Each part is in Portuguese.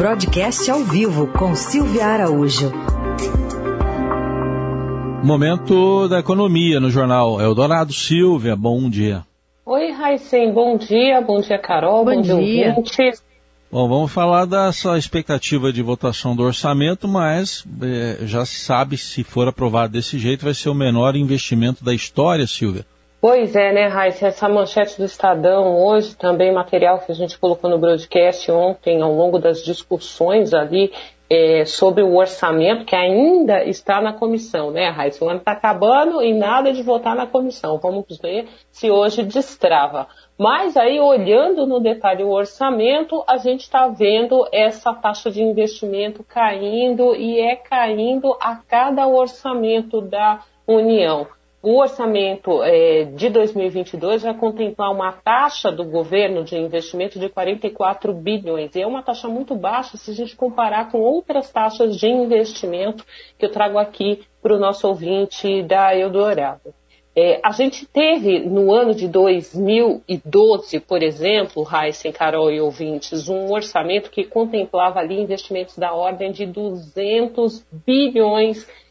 Broadcast ao vivo com Silvia Araújo. Momento da economia no jornal Eldorado. Silvia, bom dia. Oi, Raicen, bom dia. Bom dia, Carol. Bom, bom dia. Bom, vamos falar dessa expectativa de votação do orçamento, mas é, já se sabe se for aprovado desse jeito, vai ser o menor investimento da história, Silvia. Pois é, né, Raíssa? Essa manchete do Estadão hoje, também material que a gente colocou no broadcast ontem, ao longo das discussões ali é, sobre o orçamento, que ainda está na comissão, né, Raíssa? O ano está acabando e nada de votar na comissão. Vamos ver se hoje destrava. Mas aí, olhando no detalhe o orçamento, a gente está vendo essa taxa de investimento caindo e é caindo a cada orçamento da União. O orçamento é, de 2022 vai contemplar uma taxa do governo de investimento de 44 bilhões. E é uma taxa muito baixa se a gente comparar com outras taxas de investimento que eu trago aqui para o nosso ouvinte da Eldorado. É, a gente teve no ano de 2012, por exemplo, Heisen, Carol e ouvintes, um orçamento que contemplava ali investimentos da ordem de 200 bilhões de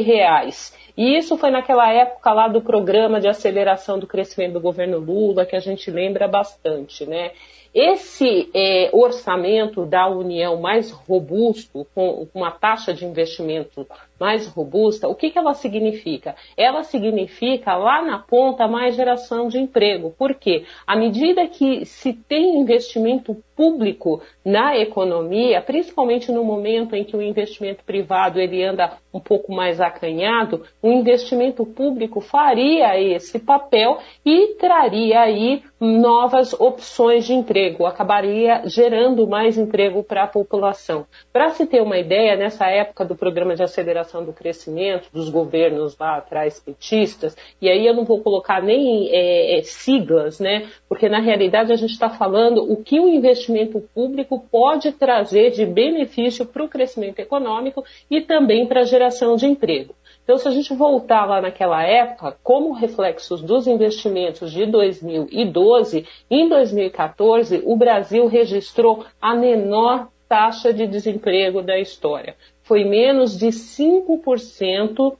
reais. E isso foi naquela época lá do programa de aceleração do crescimento do governo Lula, que a gente lembra bastante, né? Esse é, orçamento da União mais robusto, com uma taxa de investimento mais robusta, o que, que ela significa? Ela significa lá na ponta mais geração de emprego. Por quê? À medida que se tem investimento público na economia, principalmente no momento em que o investimento privado ele anda um pouco mais acanhado, o investimento público faria esse papel e traria aí novas opções de emprego, acabaria gerando mais emprego para a população. Para se ter uma ideia, nessa época do programa de aceleração do crescimento dos governos lá atrás petistas, e aí eu não vou colocar nem é, é, siglas, né? Porque na realidade a gente está falando o que o investimento público pode trazer de benefício para o crescimento econômico e também para a geração de emprego. Então, se a gente voltar lá naquela época, como reflexos dos investimentos de 2012, em 2014, o Brasil registrou a menor taxa de desemprego da história foi menos de 5%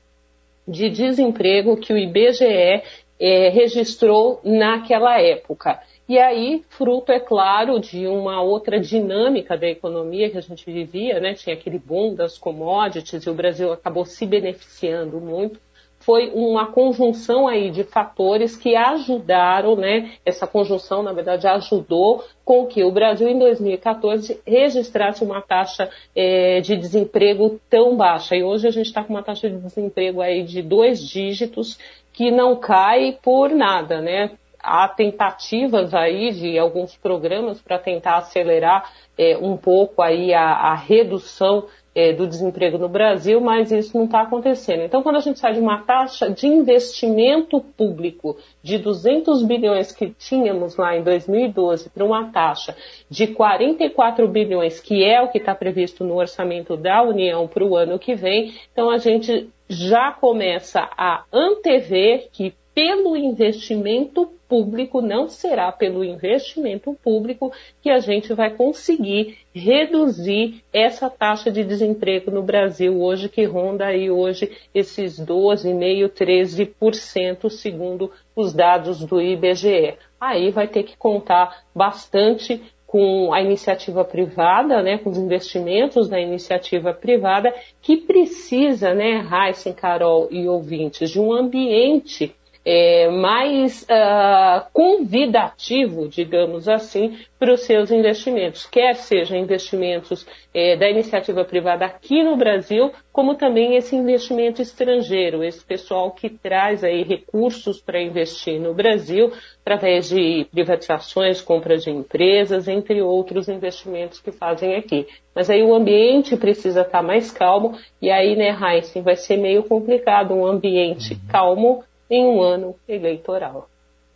de desemprego que o IBGE é, registrou naquela época. E aí, fruto, é claro, de uma outra dinâmica da economia que a gente vivia, né? Tinha aquele boom das commodities e o Brasil acabou se beneficiando muito foi uma conjunção aí de fatores que ajudaram, né? Essa conjunção, na verdade, ajudou com que o Brasil, em 2014, registrasse uma taxa é, de desemprego tão baixa. E hoje a gente está com uma taxa de desemprego aí de dois dígitos que não cai por nada, né? Há tentativas aí de alguns programas para tentar acelerar é, um pouco aí a, a redução é, do desemprego no Brasil, mas isso não está acontecendo. Então, quando a gente sai de uma taxa de investimento público de 200 bilhões que tínhamos lá em 2012 para uma taxa de 44 bilhões, que é o que está previsto no orçamento da União para o ano que vem, então a gente já começa a antever que pelo investimento público, não será pelo investimento público que a gente vai conseguir reduzir essa taxa de desemprego no Brasil hoje, que ronda aí hoje esses 12,5%, 13%, segundo os dados do IBGE. Aí vai ter que contar bastante com a iniciativa privada, né, com os investimentos da iniciativa privada, que precisa, né, Heisen, Carol e ouvintes, de um ambiente é, mais uh, convidativo, digamos assim, para os seus investimentos, quer sejam investimentos é, da iniciativa privada aqui no Brasil, como também esse investimento estrangeiro, esse pessoal que traz aí recursos para investir no Brasil através de privatizações, compra de empresas, entre outros investimentos que fazem aqui. Mas aí o ambiente precisa estar mais calmo e aí, né, Heinz, vai ser meio complicado um ambiente uhum. calmo em um ano eleitoral.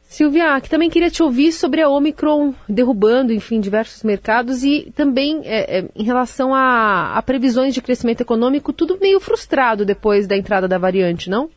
Silvia, que também queria te ouvir sobre a Omicron derrubando, enfim, diversos mercados e também é, é, em relação a, a, previsões de crescimento econômico, tudo meio frustrado depois da entrada da variante, não?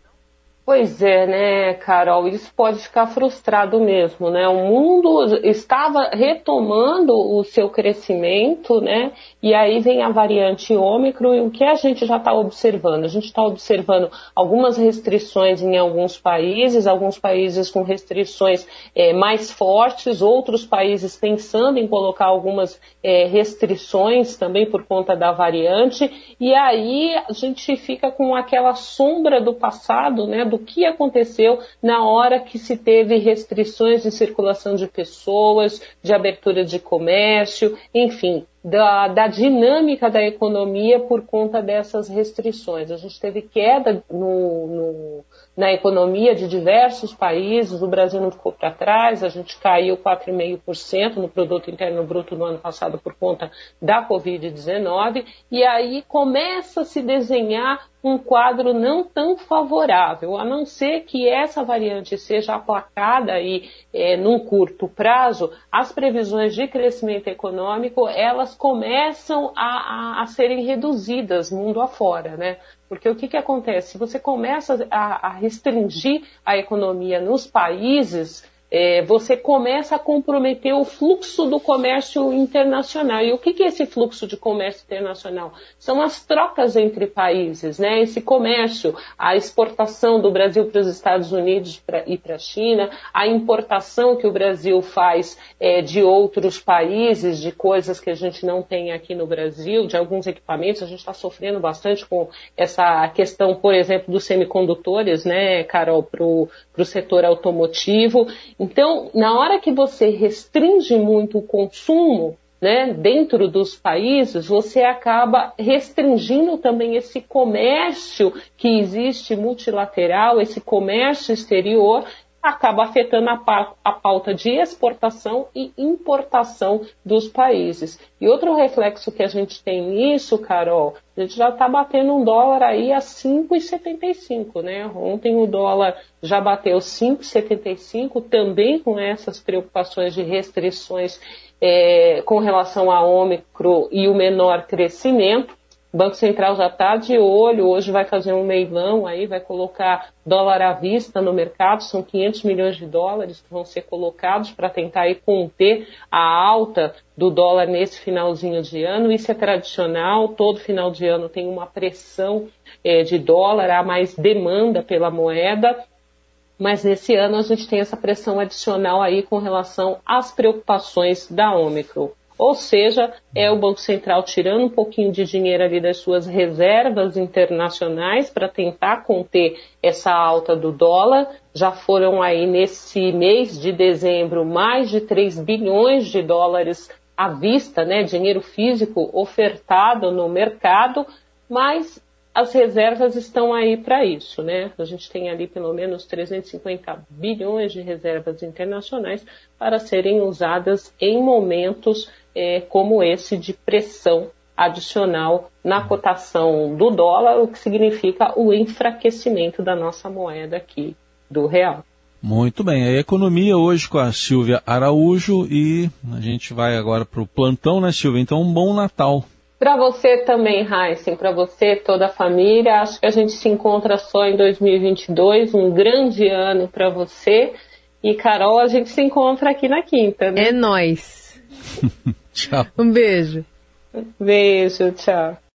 Pois é, né, Carol? Isso pode ficar frustrado mesmo, né? O mundo estava retomando o seu crescimento, né? E aí vem a variante Ômicron e o que a gente já está observando? A gente está observando algumas restrições em alguns países, alguns países com restrições é, mais fortes, outros países pensando em colocar algumas é, restrições também por conta da variante. E aí a gente fica com aquela sombra do passado, né? Do do que aconteceu na hora que se teve restrições de circulação de pessoas, de abertura de comércio, enfim, da, da, dinâmica da economia por conta dessas restrições. A gente teve queda no, no, na economia de diversos países, o Brasil não ficou para trás, a gente caiu 4,5% no produto interno bruto no ano passado por conta da Covid-19, e aí começa a se desenhar um quadro não tão favorável, a não ser que essa variante seja aplacada aí é, num curto prazo, as previsões de crescimento econômico elas começam a, a, a serem reduzidas mundo afora, né? Porque o que, que acontece? Se você começa a, a restringir a economia nos países é, você começa a comprometer o fluxo do comércio internacional. E o que, que é esse fluxo de comércio internacional? São as trocas entre países, né? Esse comércio, a exportação do Brasil para os Estados Unidos e para a China, a importação que o Brasil faz é, de outros países, de coisas que a gente não tem aqui no Brasil, de alguns equipamentos. A gente está sofrendo bastante com essa questão, por exemplo, dos semicondutores, né, Carol, para o setor automotivo. Então, na hora que você restringe muito o consumo, né, dentro dos países, você acaba restringindo também esse comércio que existe multilateral, esse comércio exterior, acaba afetando a, a pauta de exportação e importação dos países. E outro reflexo que a gente tem nisso, Carol, a gente já está batendo um dólar aí a 5,75, né? Ontem o dólar já bateu 5,75, também com essas preocupações de restrições é, com relação a Ômicron e o menor crescimento. O Banco Central já está de olho, hoje vai fazer um leilão aí, vai colocar dólar à vista no mercado, são 500 milhões de dólares que vão ser colocados para tentar aí conter a alta do dólar nesse finalzinho de ano. Isso é tradicional, todo final de ano tem uma pressão é, de dólar, há mais demanda pela moeda, mas nesse ano a gente tem essa pressão adicional aí com relação às preocupações da Ômicron. Ou seja, é o Banco Central tirando um pouquinho de dinheiro ali das suas reservas internacionais para tentar conter essa alta do dólar. Já foram aí nesse mês de dezembro mais de 3 bilhões de dólares à vista, né, dinheiro físico ofertado no mercado, mas as reservas estão aí para isso, né? A gente tem ali pelo menos 350 bilhões de reservas internacionais para serem usadas em momentos é, como esse de pressão adicional na cotação do dólar, o que significa o enfraquecimento da nossa moeda aqui, do real. Muito bem, a economia hoje com a Silvia Araújo e a gente vai agora para o plantão, né, Silvia? Então, um bom Natal. Para você também, Heisen, para você, toda a família. Acho que a gente se encontra só em 2022. Um grande ano para você. E, Carol, a gente se encontra aqui na quinta, né? É nós. tchau. Um beijo. Beijo, tchau.